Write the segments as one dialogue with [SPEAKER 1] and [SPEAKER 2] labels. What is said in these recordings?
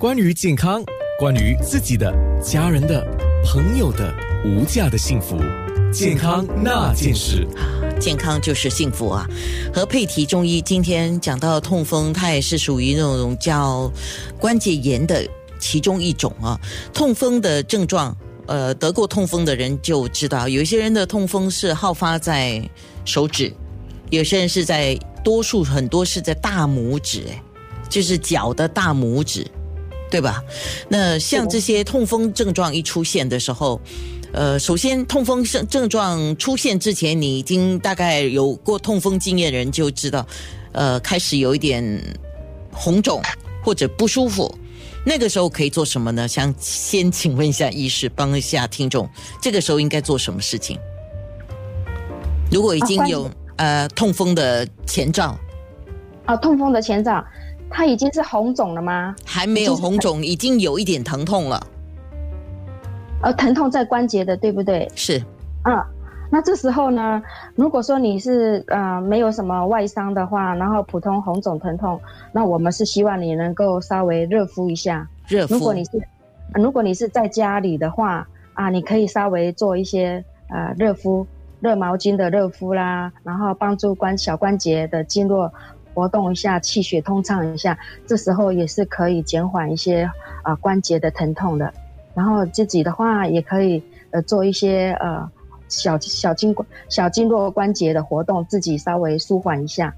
[SPEAKER 1] 关于健康，关于自己的、家人的、朋友的无价的幸福，健康那件事。
[SPEAKER 2] 健康就是幸福啊！和佩提中医今天讲到痛风，它也是属于那种叫关节炎的其中一种啊。痛风的症状，呃，得过痛风的人就知道，有些人的痛风是好发在手指，有些人是在多数很多是在大拇指，就是脚的大拇指。对吧？那像这些痛风症状一出现的时候，呃，首先痛风症症状出现之前，你已经大概有过痛风经验的人就知道，呃，开始有一点红肿或者不舒服，那个时候可以做什么呢？想先请问一下医师，帮一下听众，这个时候应该做什么事情？如果已经有呃痛风的前兆，
[SPEAKER 3] 啊，痛风的前兆。它已经是红肿了吗？
[SPEAKER 2] 还没有红肿，已经有一点疼痛了。
[SPEAKER 3] 呃，疼痛在关节的，对不对？
[SPEAKER 2] 是。
[SPEAKER 3] 嗯，那这时候呢，如果说你是呃没有什么外伤的话，然后普通红肿疼痛，那我们是希望你能够稍微热敷一下。
[SPEAKER 2] 热敷。
[SPEAKER 3] 如果你是如果你是在家里的话啊，你可以稍微做一些呃热敷，热毛巾的热敷啦，然后帮助关小关节的经络。活动一下，气血通畅一下，这时候也是可以减缓一些啊关节的疼痛的。然后自己的话也可以呃做一些呃小小经小经络关节的活动，自己稍微舒缓一下，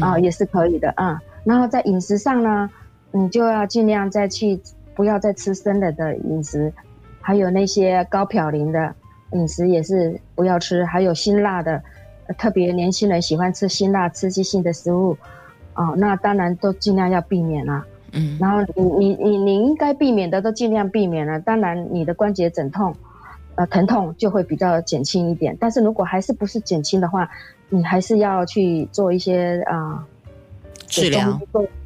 [SPEAKER 3] 啊也是可以的啊。然后在饮食上呢，你就要尽量再去不要再吃生冷的饮食，还有那些高嘌呤的饮食也是不要吃，还有辛辣的。特别年轻人喜欢吃辛辣刺激性的食物，哦，那当然都尽量要避免了。嗯，然后你你你你应该避免的都尽量避免了。当然，你的关节疼痛，呃，疼痛就会比较减轻一点。但是如果还是不是减轻的话，你还是要去做一些啊
[SPEAKER 2] 治疗，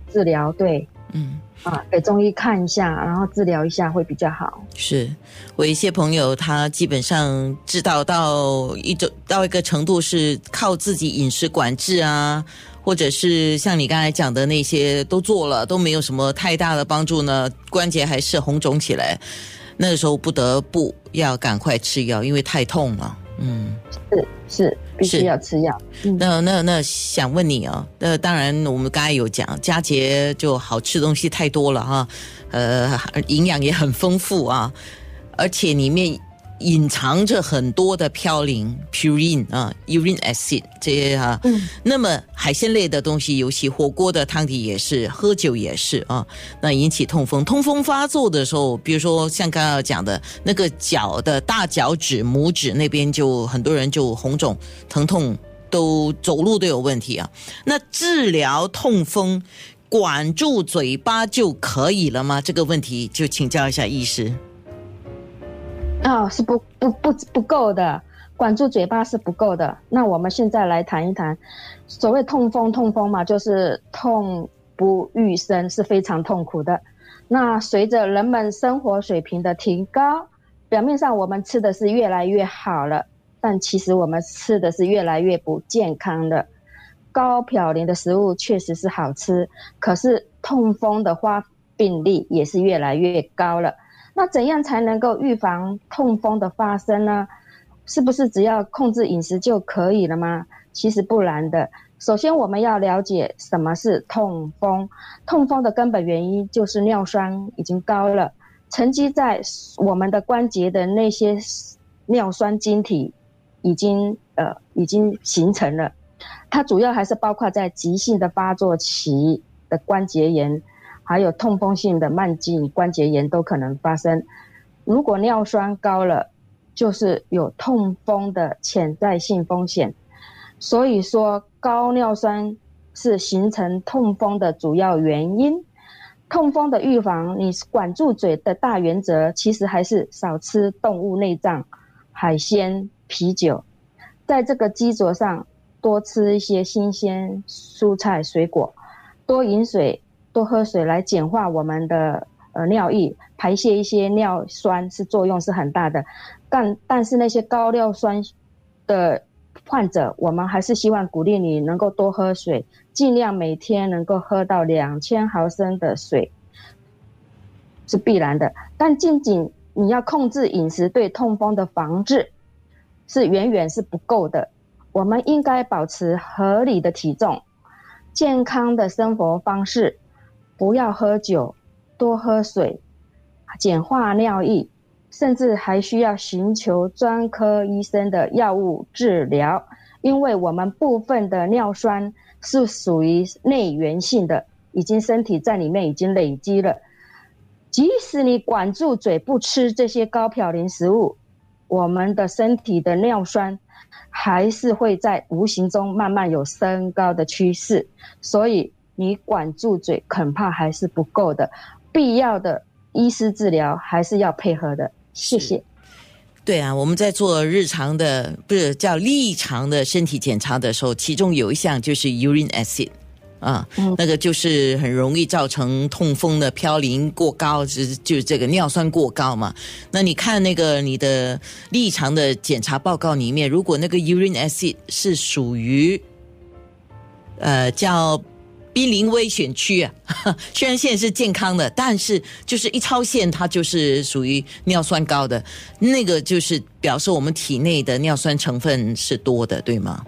[SPEAKER 3] 治疗对，嗯。啊，给中医看一下，然后治疗一下会比较好。
[SPEAKER 2] 是我一些朋友，他基本上知道到一种到一个程度，是靠自己饮食管制啊，或者是像你刚才讲的那些都做了，都没有什么太大的帮助呢，关节还是红肿起来，那个时候不得不要赶快吃药，因为太痛了。
[SPEAKER 3] 嗯，是是。必须要吃药。
[SPEAKER 2] 那那那想问你啊，那当然我们刚才有讲佳节就好吃东西太多了哈，呃，营养也很丰富啊，而且里面。隐藏着很多的嘌呤 （purine） 啊，urine acid 这些哈。嗯。那么海鲜类的东西，尤其火锅的汤底也是，喝酒也是啊。那引起痛风，痛风发作的时候，比如说像刚刚讲的那个脚的大脚趾、拇指那边，就很多人就红肿、疼痛，都走路都有问题啊。那治疗痛风，管住嘴巴就可以了吗？这个问题就请教一下医师。
[SPEAKER 3] 啊，是不不不不够的，管住嘴巴是不够的。那我们现在来谈一谈，所谓痛风，痛风嘛，就是痛不欲生，是非常痛苦的。那随着人们生活水平的提高，表面上我们吃的是越来越好了，但其实我们吃的是越来越不健康的。高嘌呤的食物确实是好吃，可是痛风的发病率也是越来越高了。那怎样才能够预防痛风的发生呢？是不是只要控制饮食就可以了吗？其实不然的。首先，我们要了解什么是痛风。痛风的根本原因就是尿酸已经高了，沉积在我们的关节的那些尿酸晶体已经呃已经形成了。它主要还是包括在急性的发作期的关节炎。还有痛风性的慢性关节炎都可能发生。如果尿酸高了，就是有痛风的潜在性风险。所以说，高尿酸是形成痛风的主要原因。痛风的预防，你管住嘴的大原则，其实还是少吃动物内脏、海鲜、啤酒。在这个基础上，多吃一些新鲜蔬菜水果，多饮水。多喝水来简化我们的呃尿液，排泄一些尿酸是作用是很大的，但但是那些高尿酸的患者，我们还是希望鼓励你能够多喝水，尽量每天能够喝到两千毫升的水。是必然的。但仅仅你要控制饮食对痛风的防治，是远远是不够的。我们应该保持合理的体重，健康的生活方式，不要喝酒，多喝水，简化尿液，甚至还需要寻求专科医生的药物治疗，因为我们部分的尿酸是属于内源性的，已经身体在里面已经累积了。即使你管住嘴不吃这些高嘌呤食物，我们的身体的尿酸。还是会在无形中慢慢有升高的趋势，所以你管住嘴恐怕还是不够的，必要的医师治疗还是要配合的。谢谢。
[SPEAKER 2] 对啊，我们在做日常的不是叫立常的身体检查的时候，其中有一项就是 urine acid。啊，那个就是很容易造成痛风的嘌呤过高，就是就是这个尿酸过高嘛。那你看那个你的立常的检查报告里面，如果那个 urine acid 是属于呃叫濒临危险区啊，虽然现在是健康的，但是就是一超限，它就是属于尿酸高的，那个就是表示我们体内的尿酸成分是多的，对吗？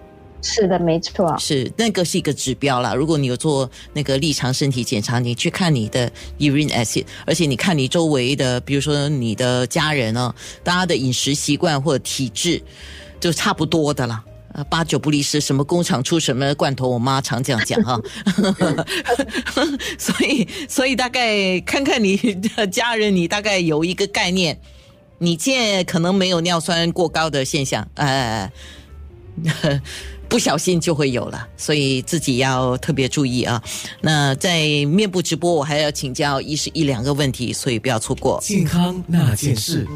[SPEAKER 3] 是的，没错，
[SPEAKER 2] 是那个是一个指标啦。如果你有做那个立常身体检查，你去看你的 urine acid，而且你看你周围的，比如说你的家人哦，大家的饮食习惯或者体质，就差不多的啦。呃，八九不离十，什么工厂出什么罐头，我妈常这样讲哈。所以，所以大概看看你的家人，你大概有一个概念，你现可能没有尿酸过高的现象，哎。不小心就会有了，所以自己要特别注意啊。那在面部直播，我还要请教一是一两个问题，所以不要错过
[SPEAKER 1] 健康那件事。